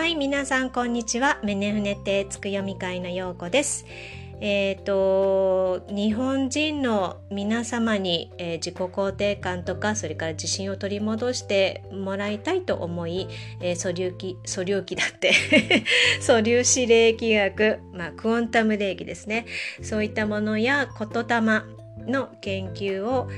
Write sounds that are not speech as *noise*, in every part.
はい、皆さんこんにちは。メネフネテつく読み会のようこです。えっ、と日本人の皆様に、えー自己肯定感とかそれから自信を取り戻してもらいたいと思い、えー *laughs* 素粒子素粒子だって素粒子霊気学、まあ、クォンタム霊気ですねそういったものや言霊の研究を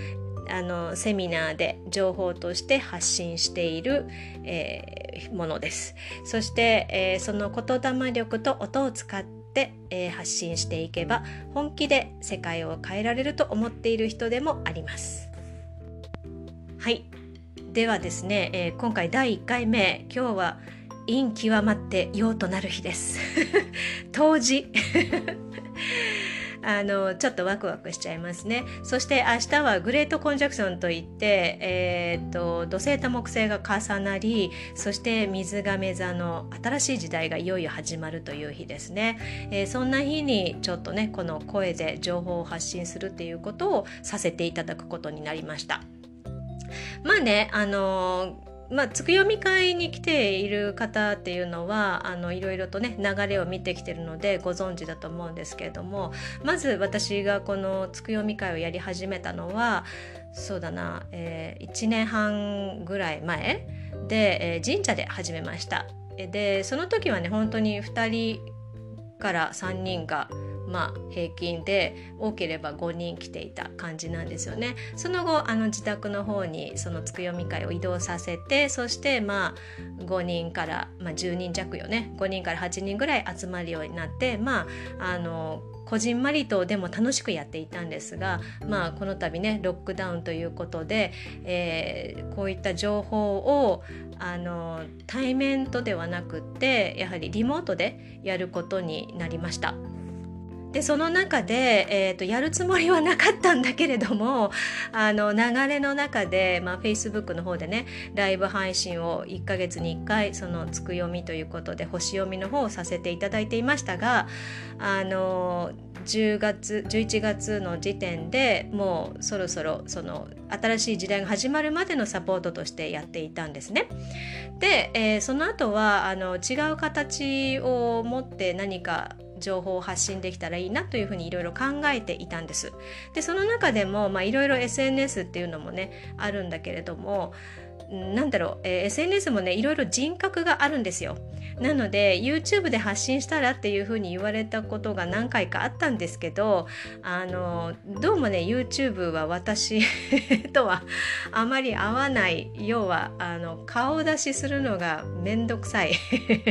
あのセミナーで情報として発信している、えーものです。そして、えーその言霊力と音を使って、えー発信していけば本気で世界を変えられると思っている人でもあります。はい。ではですね、えー今回第1回目今日は陰極まって陽となる日です。*laughs* 冬至あのちょっとワクワクしちゃいますね。そして明日はグレートコンジャクションといって、えー、と土星と木星が重なりそして水亀座の新しい時代がいよいよ始まるという日ですね、えーそんな日にちょっとねこの声で情報を発信するっていうことをさせていただくことになりました。まあねあのーまあ、つく読み会に来ている方っていうのはあのいろいろとね流れを見てきてるのでご存知だと思うんですけれどもまず私がこのつく読み会をやり始めたのはそうだな、えー1年半ぐらい前で、えー神社で始めました。でその時はね本当に2人から3人がまあ平均で多ければ5人来ていた感じなんですよね。その後あの自宅の方にそのつく読み会を移動させてそしてまあ5人から、まあ、10人弱よね5人から8人ぐらい集まるようになってまああのこじんまりとでも楽しくやっていたんですが、まあ、この度ねロックダウンということで、えーこういった情報をあの対面とではなくってやはりリモートでやることになりました。でその中で、えー、とやるつもりはなかったんだけれども *laughs* あの流れの中で、まあ、Facebook の方でねライブ配信を1ヶ月に1回そのつく読みということで星読みの方をさせていただいていましたがあの10月11月の時点でもうそろそろその新しい時代が始まるまでのサポートとしてやっていたんですね。で、えーその後はあの違う形を持って何か情報を発信できたらいいなというふうにいろいろ考えていたんです。でその中でもまあいろいろ SNS っていうのもねあるんだけれどもなんだろう、えー SNS もねいろいろ人格があるんですよ。なので YouTube で発信したらっていうふうに言われたことが何回かあったんですけどあのどうもね YouTube は私 *laughs* とはあまり合わない要はあの顔出しするのがめんどくさい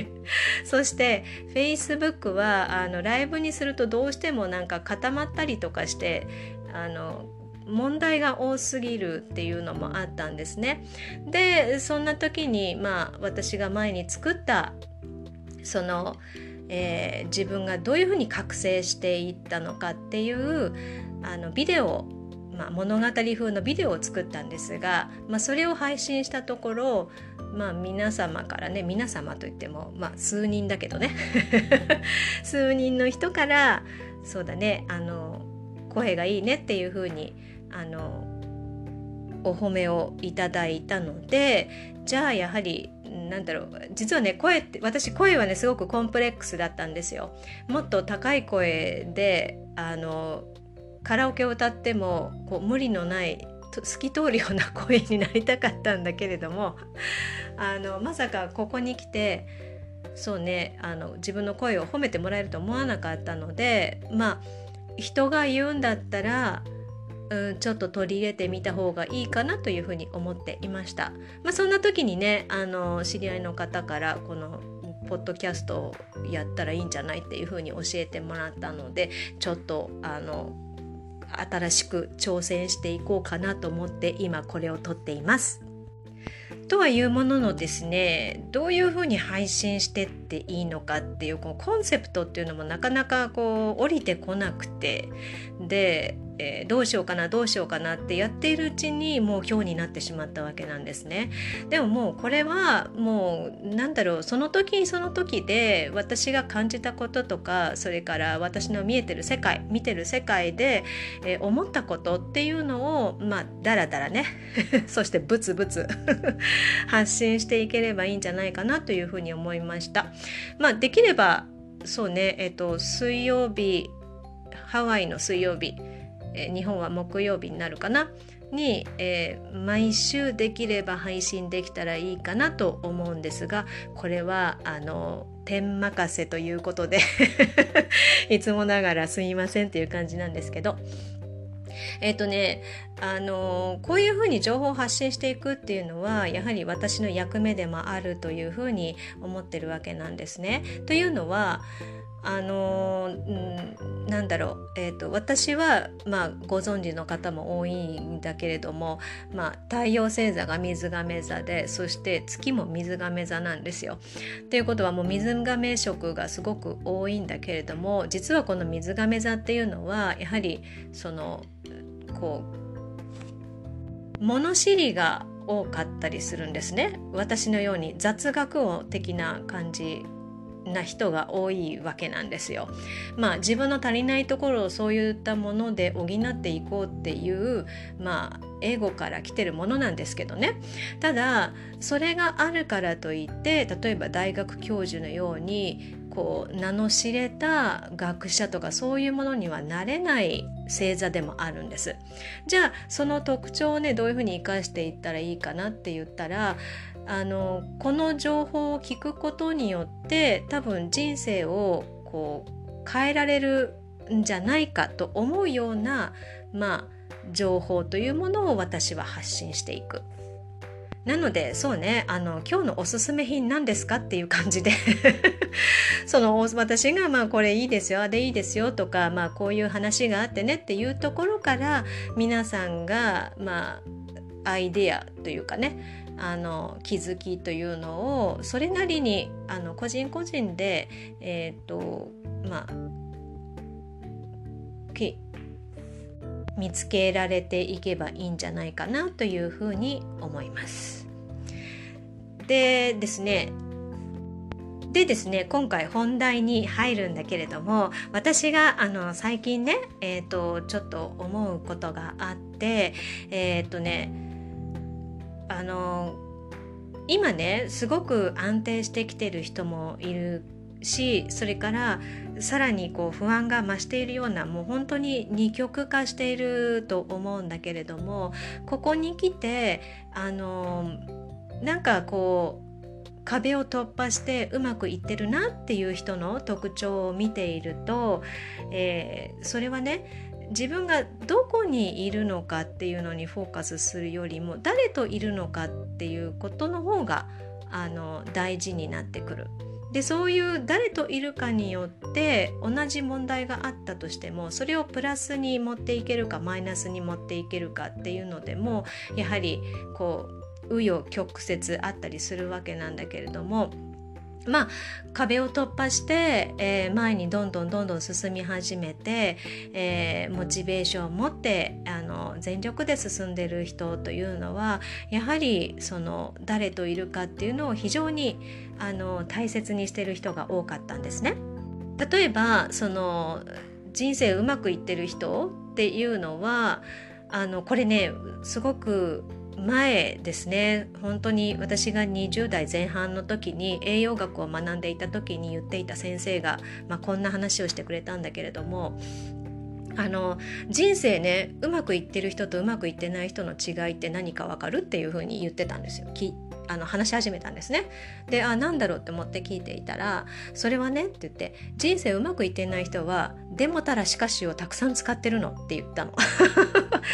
*laughs* そして Facebook はあのライブにするとどうしてもなんか固まったりとかしてあの問題が多すぎるっていうのもあったんですね。でそんな時にまあ私が前に作ったその、えー自分がどういうふうに覚醒していったのかっていうあのビデオまあ、物語風のビデオを作ったんですが、まあ、それを配信したところ、まあ、皆様からね皆様といっても、まあ、数人だけどね *laughs* 数人の人からそうだねあの声がいいねっていう風にあのお褒めをいただいたのでじゃあやはりなんだろう実はね声って私声はねすごくコンプレックスだったんですよ。もっと高い声であのカラオケを歌ってもこう無理のない透き通るような声になりたかったんだけれども *laughs* あのまさかここに来てそうねあの自分の声を褒めてもらえると思わなかったのでまあ人が言うんだったらうん、ちょっと取り入れてみた方がいいかなというふうに思っていました。まあ、そんな時にねあの知り合いの方からこのポッドキャストをやったらいいんじゃないっていうふうに教えてもらったのでちょっとあの新しく挑戦していこうかなと思って今これを撮っています。とはいうもののですねどういうふうに配信してっていいのかっていうこのコンセプトっていうのもなかなかこう降りてこなくてで、えー、どうしようかなどうしようかなってやっているうちにもう今日になってしまったわけなんですね。でももうこれはもうなんだろうその時その時で私が感じたこととかそれから私の見えてる世界見てる世界で、えー、思ったことっていうのをまあだらだらね *laughs* そしてブツブツ *laughs* 発信していければいいんじゃないかなというふうに思いました。まあ、できればそうねえっ、と水曜日ハワイの水曜日え日本は木曜日になるかな？に、えー、毎週できれば配信できたらいいかなと思うんですがこれはあの点任せということで *laughs* いつもながらすいませんっていう感じなんですけど。えっ、とねあのこういうふうに情報を発信していくっていうのはやはり私の役目でもあるというふうに思ってるわけなんですね。というのはあのうん、なんだろう、えーと、私は、まあ、ご存知の方も多いんだけれども、まあ、太陽星座が水亀座でそして月も水亀座なんですよ。ということはもう水亀色がすごく多いんだけれども実はこの水亀座っていうのはやはりそのこう物知りが多かったりするんですね私のように雑学王的な感じな人が多いわけなんですよ。まあ自分の足りないところをそういったもので補っていこうっていうまあ英語から来てるものなんですけどねただそれがあるからといって例えば大学教授のようにこう名の知れた学者とかそういうものにはなれない星座でもあるんですじゃあその特徴をねどういうふうに生かしていったらいいかなって言ったらあのこの情報を聞くことによって多分人生をこう変えられるんじゃないかと思うようなまあ情報というものを私は発信していく。なのでそうねあの今日のおすすめ品何ですかっていう感じで *laughs* その私がまあこれいいですよあれいいですよとかまあこういう話があってねっていうところから皆さんがまあアイデアというかねあの気づきというのをそれなりにあの個人個人で、えーとまあ、見つけられていけばいいんじゃないかなというふうに思います。でですねでですね今回本題に入るんだけれども私があの最近ね、えーと、ちょっと思うことがあってえっ、ー、とねあの今ねすごく安定してきてる人もいるしそれからさらにこう不安が増しているようなもう本当に二極化していると思うんだけれどもここに来てあのなんかこう壁を突破してうまくいってるなっていう人の特徴を見ていると、えー、それはね自分がどこにいるのかっていうのにフォーカスするよりも誰といるのかっていうことの方があの大事になってくる。でそういう誰といるかによって同じ問題があったとしてもそれをプラスに持っていけるかマイナスに持っていけるかっていうのでもやはりこう紆余曲折あったりするわけなんだけれどもまあ、壁を突破して、えー、前にどんどんどんどん進み始めて、えー、モチベーションを持ってあの全力で進んでる人というのはやはりその誰といるかっていうのを非常にあの大切にしてる人が多かったんですね。例えばその人生うまくいってる人っていうのはあのこれねすごく前ですね本当に私が20代前半の時に栄養学を学んでいた時に言っていた先生が、まあ、こんな話をしてくれたんだけれどもあの人生ねうまくいってる人とうまくいってない人の違いって何かわかるっていうふうに言ってたんですよ。きあの話し始めたんですね。であ何だろうって思って聞いていたら「それはね」って言って「人生うまくいってない人はでもたらしかしをたくさん使ってるの」って言ったの。*laughs*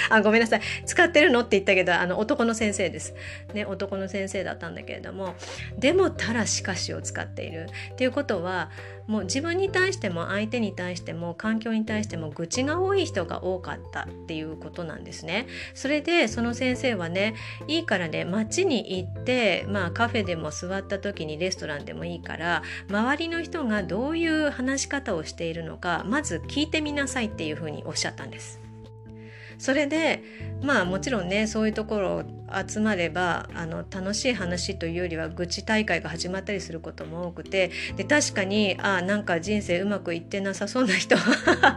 あごめんなさい使ってるのって言ったけどあの男の先生です。ね男の先生だったんだけれども「でもたらしかし」を使っているっていうことはもう自分に対しても相手に対しても環境に対しても愚痴が多い人が多かったっていうことなんですね。それでその先生はねいいからね街に行ってまあカフェでも座った時にレストランでもいいから周りの人がどういう話し方をしているのかまず聞いてみなさいっていうふうにおっしゃったんです。それでまあもちろんねそういうところ集まればあの楽しい話というよりは愚痴大会が始まったりすることも多くてで確かにあなんか人生うまくいってなさそうな人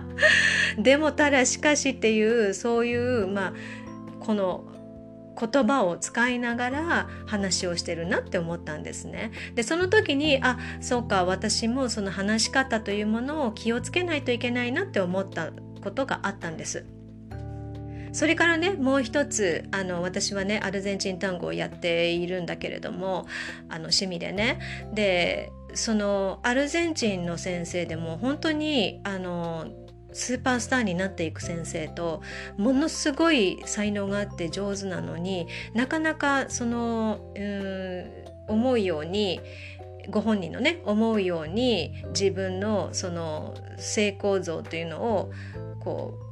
*laughs* でもただしかしっていうそういうまあこの言葉を使いながら話をしてるなって思ったんですね。でその時にあそうか私もその話し方というものを気をつけないといけないなって思ったことがあったんです。それからねもう一つあの私はねアルゼンチン単語をやっているんだけれどもあの趣味でね。でそのアルゼンチンの先生でも本当にあのスーパースターになっていく先生とものすごい才能があって上手なのになかなかそのうん思うようにご本人のね思うように自分のその成功像というのをこう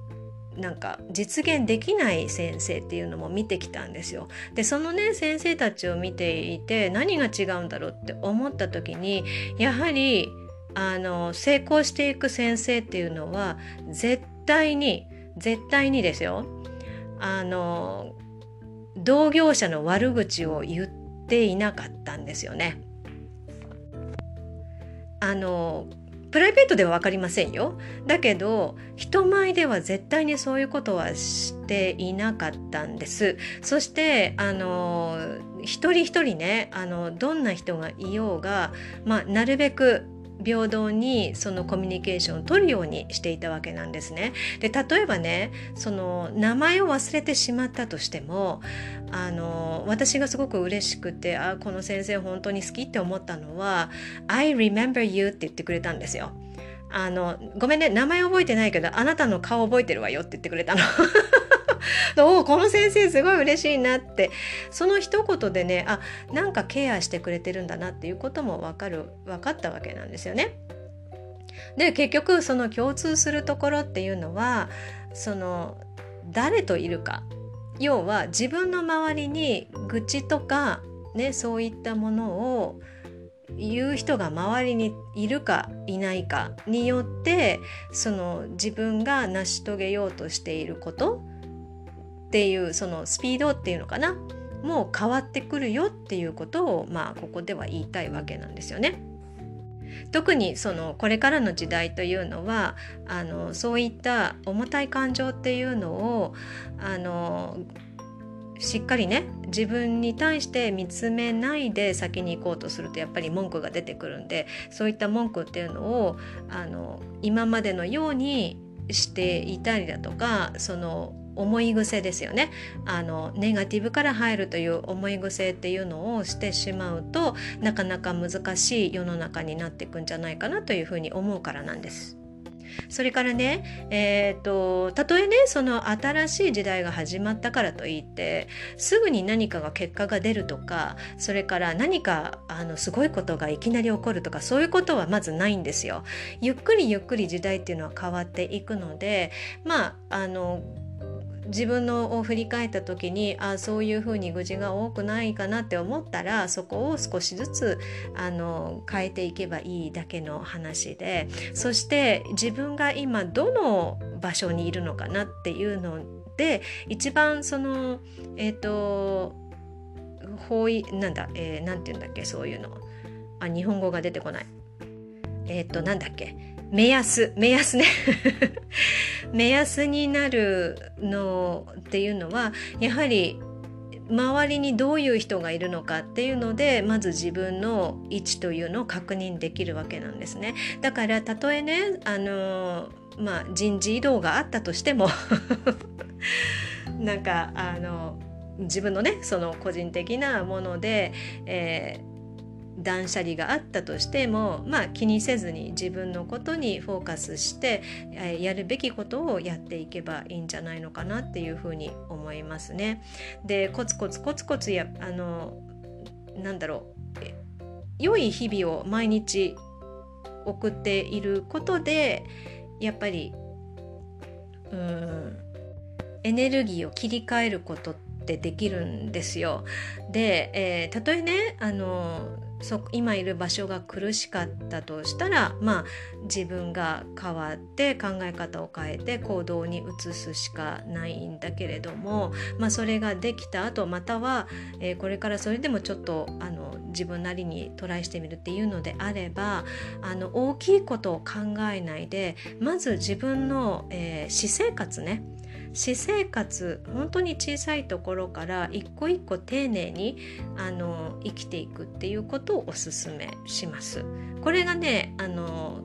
なんか実現できない先生っていうのも見てきたんですよ。でそのね先生たちを見ていて何が違うんだろうって思った時にやはりあの成功していく先生っていうのは絶対に絶対にですよあの同業者の悪口を言っていなかったんですよね。あのプライベートでは分かりませんよ。だけど人前では絶対にそういうことはしていなかったんです。そしてあの一人一人ねあのどんな人がいようが、まあ、なるべく平等にそのコミュニケーションを取るようにしていたわけなんですね。で例えばねその名前を忘れてしまったとしてもあの私がすごく嬉しくてあこの先生本当に好きって思ったのは「I remember you」って言ってくれたんですよ。あのごめんね名前覚えてないけどあなたの顔覚えてるわよって言ってくれたの。*laughs* おこの先生すごい嬉しいなってその一言でねあなんかケアしてくれてるんだなっていうことも分かる分かったわけなんですよね。で結局その共通するところっていうのはその誰といるか要は自分の周りに愚痴とかねそういったものを言う人が周りにいるかいないかによってその自分が成し遂げようとしていることっていうそのスピードっていうのかな？もう変わってくるよっていうことをまあここでは言いたいわけなんですよね。特にそのこれからの時代というのはあのそういった重たい感情っていうのをあのしっかりね自分に対して見つめないで先に行こうとするとやっぱり文句が出てくるんでそういった文句っていうのをあの今までのようにしていたりだとかその思い癖ですよねあのネガティブから入るという思い癖っていうのをしてしまうとなかなか難しい世の中になっていくんじゃないかなというふうに思うからなんです。それからね、えーと、たとえねその新しい時代が始まったからといってすぐに何かが結果が出るとかそれから何かあのすごいことがいきなり起こるとかそういうことはまずないんですよ。ゆっくりゆっくり時代っていうのは変わっていくのでまああの自分のを振り返った時にあそういうふうに愚痴が多くないかなって思ったらそこを少しずつあの変えていけばいいだけの話でそして自分が今どの場所にいるのかなっていうので一番そのえっ、ー、と方位なんだ、えー、なんて言うんだっけそういうの。あ日本語が出てこない。えっ、ー、となんだっけ。目安。目安ね。目安になるのっていうのはやはり周りにどういう人がいるのかっていうのでまず自分の位置というのを確認できるわけなんですね。だからたとえねあの、まあ、人事異動があったとしても *laughs* なんかあの自分のねその個人的なもので、えー断捨離があったとしても、まあ、気にせずに自分のことにフォーカスしてやるべきことをやっていけばいいんじゃないのかなっていうふうに思いますね。でコツコツコツコツやあのなんだろう良い日々を毎日送っていることでやっぱりうんエネルギーを切り替えることってできるんですよ。で、えー、たとえねあのそ今いる場所が苦しかったとしたらまあ自分が変わって考え方を変えて行動に移すしかないんだけれども、まあ、それができた後または、えー、これからそれでもちょっとあの自分なりにトライしてみるっていうのであればあの大きいことを考えないでまず自分の、えー、私生活ね私生活本当に小さいところから一個一個丁寧にあの生きていくっていうことをおすすめします。これがねあの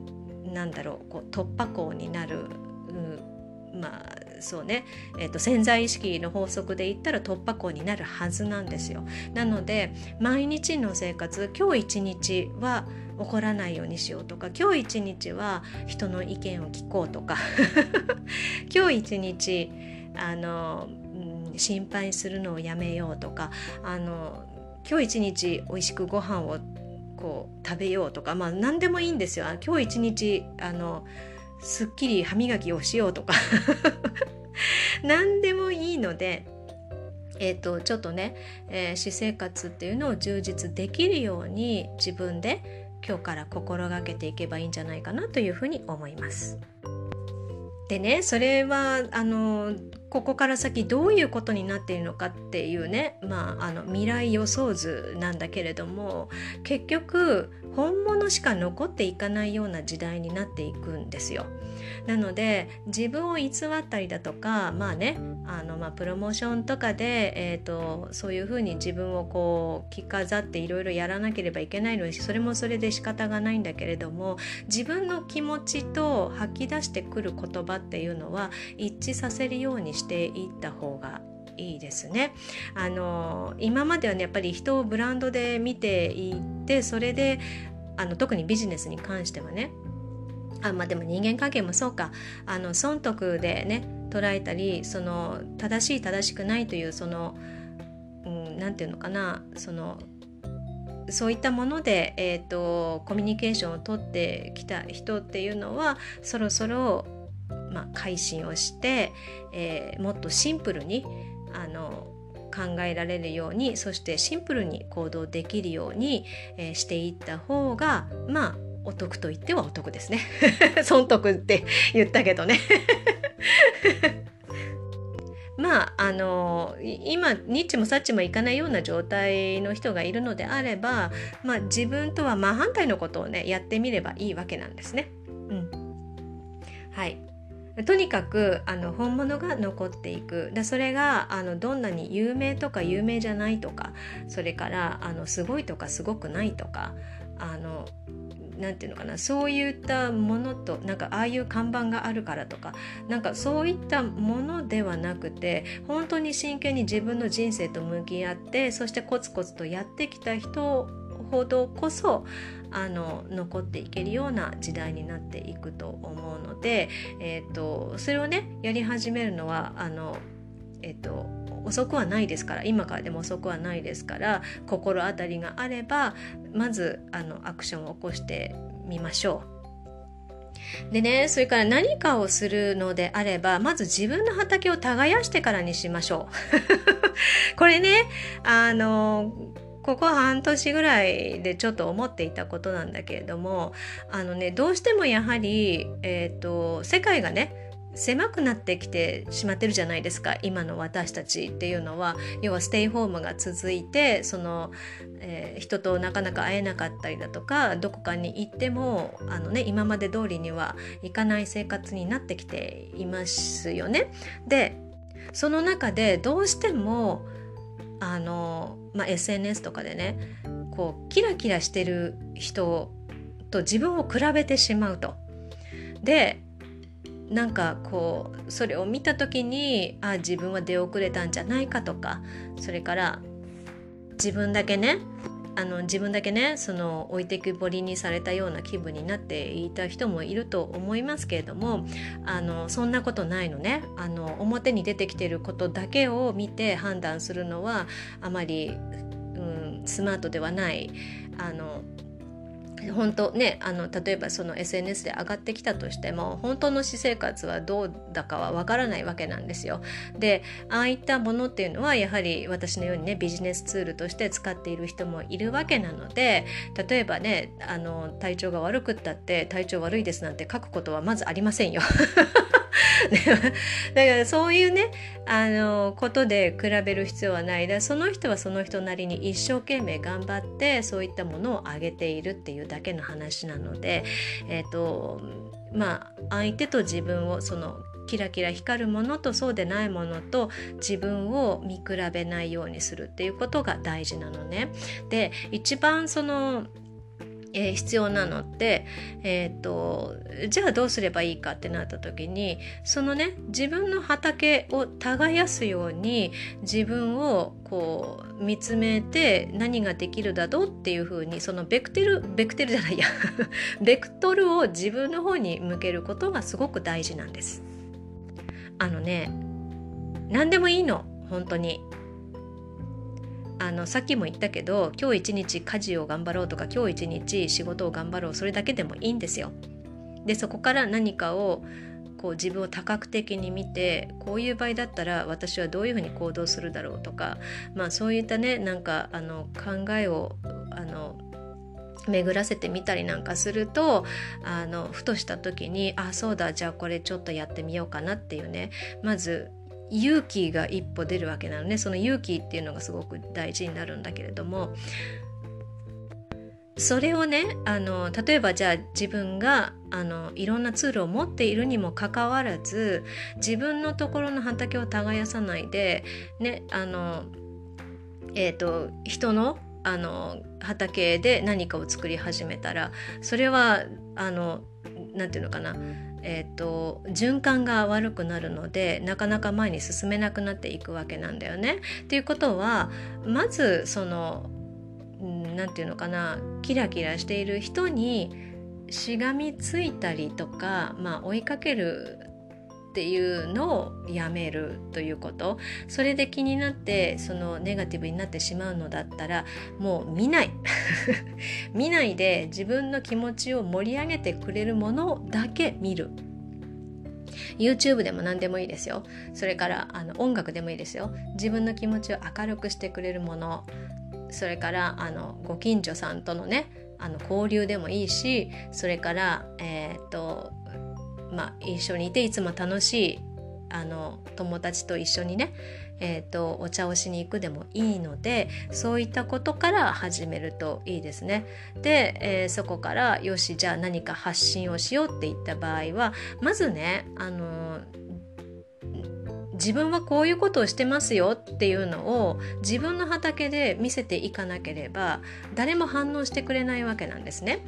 なんだろうこう突破口になる、うん、まあそうね、えーと、潜在意識の法則で言ったら突破口になるはずなんですよ。なので毎日の生活今日一日は怒らないようにしようとか今日一日は人の意見を聞こうとか *laughs* 今日一日あの、うん、心配するのをやめようとかあの今日一日美味しくご飯をこう食べようとかまあ何でもいいんですよ。今日一日あのすっきり歯磨きをしようとか *laughs* 何でもいいのでえーと、ちょっとね、えー、私生活っていうのを充実できるように自分で今日から心がけていけばいいんじゃないかなというふうに思います。でねそれはあのここから先どういうことになっているのかっていうね、まあ、あの未来予想図なんだけれども結局本物しか残っていかないような時代になっていくんですよ。なので自分を偽ったりだとかまあねあの、まあ、プロモーションとかで、えーと、そういうふうに自分をこう着飾っていろいろやらなければいけないのでそれもそれで仕方がないんだけれども自分の気持ちと吐き出してくる言葉っていうのは一致させるようにしていった方がいいですね。あの今まではねやっぱり人をブランドで見ていってそれであの特にビジネスに関してはねあまあでも人間関係もそうかあの損得でね捉えたりその正しい正しくないというその何、うん、て言うのかなそのそういったもので、えーと、コミュニケーションをとってきた人っていうのはそろそろ、まあ、改心をして、えー、もっとシンプルにあの考えられるようにそしてシンプルに行動できるように、えー、していった方がまあお得と言ってはお得ですね。*laughs* 損得って言ったけどね。*laughs* まああの今ニッチもサッチもいかないような状態の人がいるのであれば、まあ、自分とは真反対のことをねやってみればいいわけなんですね。うん、はい。とにかくあの本物が残っていく。だそれがあのどんなに有名とか有名じゃないとかそれからあのすごいとかすごくないとかあのなんていうのかなそういったものとなんかああいう看板があるからとかなんかそういったものではなくて本当に真剣に自分の人生と向き合ってそしてコツコツとやってきた人ほどこそあの残っていけるような時代になっていくと思うので、えーと、それをねやり始めるのはあの、えーと遅くはないですから今からでも遅くはないですから心当たりがあればまずあのアクションを起こしてみましょう。でね、それから何かをするのであれば、まず自分の畑を耕してからにしましょう。*laughs* これね、あの、ここ半年ぐらいでちょっと思っていたことなんだけれども、あのね、どうしてもやはり、え、ー、と、世界がね、狭くなってきてしまってるじゃないですか今の私たちっていうのは要はステイホームが続いてその、えー、人となかなか会えなかったりだとかどこかに行ってもあの、ね、今まで通りにはいかない生活になってきていますよね。でその中でどうしてもあの、まあ、SNS とかでねこうキラキラしてる人と自分を比べてしまうと。でなんかこうそれを見た時にあ自分は出遅れたんじゃないかとかそれから自分だけねあの自分だけねその置いてきぼりにされたような気分になっていた人もいると思いますけれどもあのそんなことないのね。あの表に出てきてることだけを見て判断するのはあまり、うん、スマートではないあの本当ねあの例えばその SNS で上がってきたとしても本当の私生活はどうだかはわからないわけなんですよ。でああいったものっていうのはやはり私のようにねビジネスツールとして使っている人もいるわけなので例えばねあの体調が悪くったって体調悪いですなんて書くことはまずありませんよ。だからそういうねあのことで比べる必要はないだその人はその人なりに一生懸命頑張ってそういったものをあげているっていうだけの話なのでえっ、ー、とまあ相手と自分をそのキラキラ光るものとそうでないものと自分を見比べないようにするっていうことが大事なのね。で一番そのえー、必要なのって、えーと、じゃあどうすればいいかってなった時にそのね自分の畑を耕すように自分をこう見つめて何ができるだろうっていうふうにそのベクテルベクテルじゃないや *laughs* ベクトルを自分の方に向けることがすごく大事なんです。あのね何でもいいの本当にあのさっきも言ったけど今日一日家事を頑張ろうとか今日一日仕事を頑張ろうそれだけでもいいんですよ。でそこから何かをこう自分を多角的に見てこういう場合だったら私はどういうふうに行動するだろうとか、まあ、そういったねなんかあの考えをあの巡らせてみたりなんかするとあのふとした時にあそうだじゃあこれちょっとやってみようかなっていうねまず勇気が一歩出るわけなのね。その勇気っていうのがすごく大事になるんだけれども。それをねあの例えばじゃあ自分があのいろんなツールを持っているにもかかわらず自分のところの畑を耕さないでねあのえっ、ー、と人のあの畑で何かを作り始めたらそれはあの何て言うのかな。えーと、循環が悪くなるのでなかなか前に進めなくなっていくわけなんだよね。っていうことはまずその何て言うのかなキラキラしている人にしがみついたりとか、まあ、追いかけるっていうのをやめるということ。それで気になってそのネガティブになってしまうのだったらもう見ない。*laughs* 見ないで自分の気持ちを盛り上げてくれるものだけ見る。YouTube でも何でもいいですよ。それからあの音楽でもいいですよ。自分の気持ちを明るくしてくれるもの。それからあのご近所さんとのねあの交流でもいいしそれからえっ、とまあ、一緒にいていつも楽しいあの友達と一緒にね、えーと、お茶をしに行くでもいいのでそういったことから始めるといいですね。で、えー、そこからよしじゃあ何か発信をしようって言った場合はまずねあの自分はこういうことをしてますよっていうのを自分の畑で見せていかなければ誰も反応してくれないわけなんですね。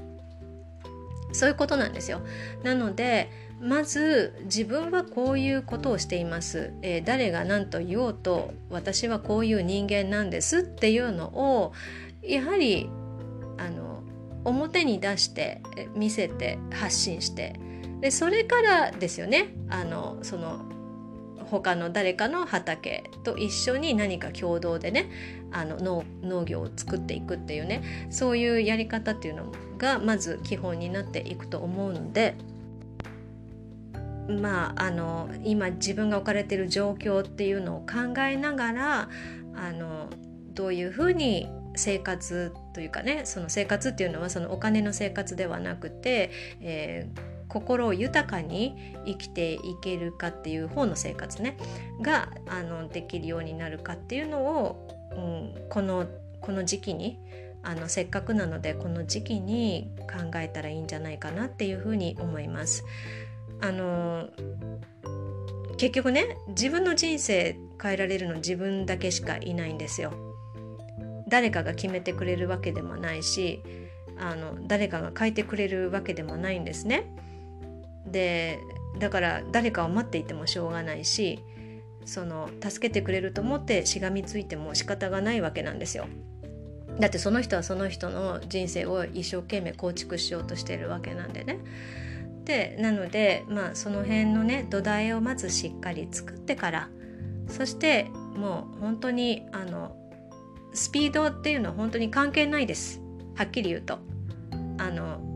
そういうことなんですよ。なのでまず自分はこういうことをしています、えー、誰が何と言おうと私はこういう人間なんですっていうのをやはりあの表に出して見せて発信してでそれからですよね。あのその他の誰かの畑と一緒に何か共同でねあの農業を作っていくっていうねそういうやり方っていうのがまず基本になっていくと思うのでまあ、あの今自分が置かれている状況っていうのを考えながらあのどういうふうに生活というかねその生活っていうのはそのお金の生活ではなくて、えー、心を豊かに生きていけるかっていう方の生活ねがあのできるようになるかっていうのを、うん、このこの時期にあのせっかくなのでこの時期に考えたらいいんじゃないかなっていうふうに思います。あの結局ね自分の人生変えられるの自分だけしかいないんですよ。誰かが決めてくれるわけでもないしあの誰かが変えてくれるわけでもないんですね。でだから誰かを待っていてもしょうがないしその助けてくれると思ってしがみついても仕方がないわけなんですよ。だってその人はその人の人生を一生懸命構築しようとしてるわけなんでね。でなのでまあその辺のね土台をまずしっかり作ってからそしてもう本当にあのスピードっていうのは本当に関係ないですはっきり言うと。あの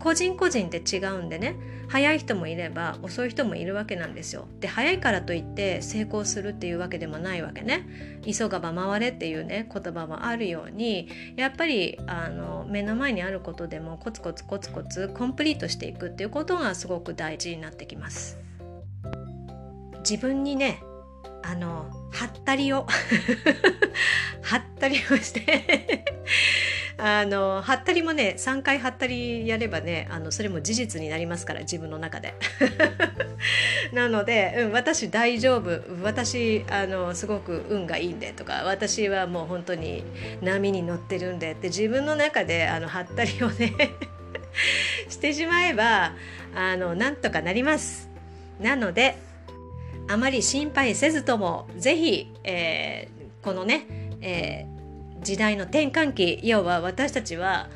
個人個人って違うんでね早い人もいれば遅い人もいるわけなんですよ。で早いからといって成功するっていうわけでもないわけね。急がば回れっていうね言葉もあるようにやっぱりあの目の前にあることでもコツコツコツコツコンプリートしていくっていうことがすごく大事になってきます。自分にねあのはったりを *laughs* はったりをしてあのはったりもね3回はったりやればねあのそれも事実になりますから自分の中で。*laughs* なので、うん、私大丈夫。私あのすごく運がいいんでとか私はもう本当に波に乗ってるんでって自分の中であのはったりをね *laughs* してしまえばあのなんとかなります。なのであまり心配せずともぜひ、えー、このね、えー、時代の転換期要は私たちは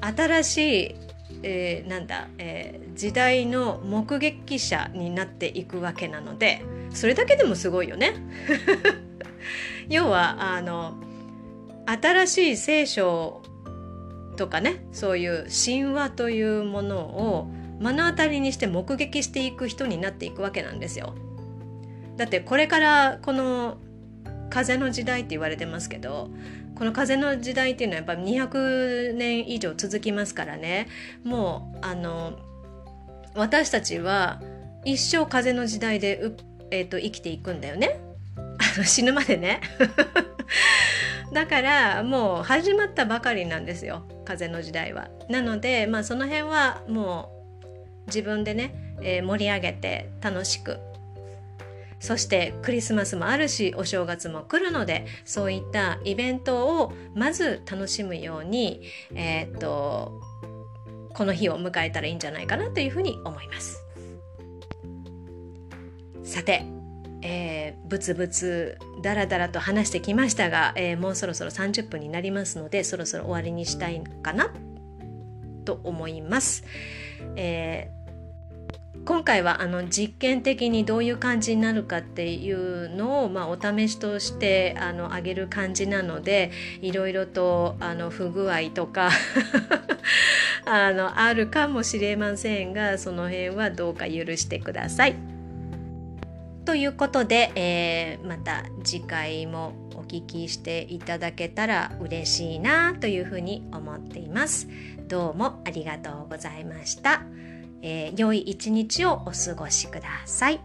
新しい、えー、なんだ、えー、時代の目撃者になっていくわけなのでそれだけでもすごいよね。*laughs* 要はあの新しい聖書とかねそういう神話というものを目の当たりにして目撃していく人になっていくわけなんですよ。だってこれからこの風の時代って言われてますけどこの風の時代っていうのはやっぱ200年以上続きますからね。もうあの私たちは一生風の時代でえーと、生きていくんだよね。死ぬまでね。*laughs* だからもう始まったばかりなんですよ風の時代は。なのでまあその辺はもう自分でね、えー、盛り上げて楽しくそしてクリスマスもあるしお正月も来るのでそういったイベントをまず楽しむように、えー、っとこの日を迎えたらいいんじゃないかなというふうに思います。さてえー、ブツブツダラダラと話してきましたが、えー、もうそろそろ30分になりますのでそろそろ終わりにしたいかなと思います。え今回はあの実験的にどういう感じになるかっていうのを、まあ、お試しとしてあの上げる感じなのでいろいろとあの不具合とか *laughs* あのあるかもしれませんがその辺はどうか許してください。ということで、えー、また次回もお聞きしていただけたら嬉しいなというふうに思っています。どうもありがとうございました。えー、良い一日をお過ごしください。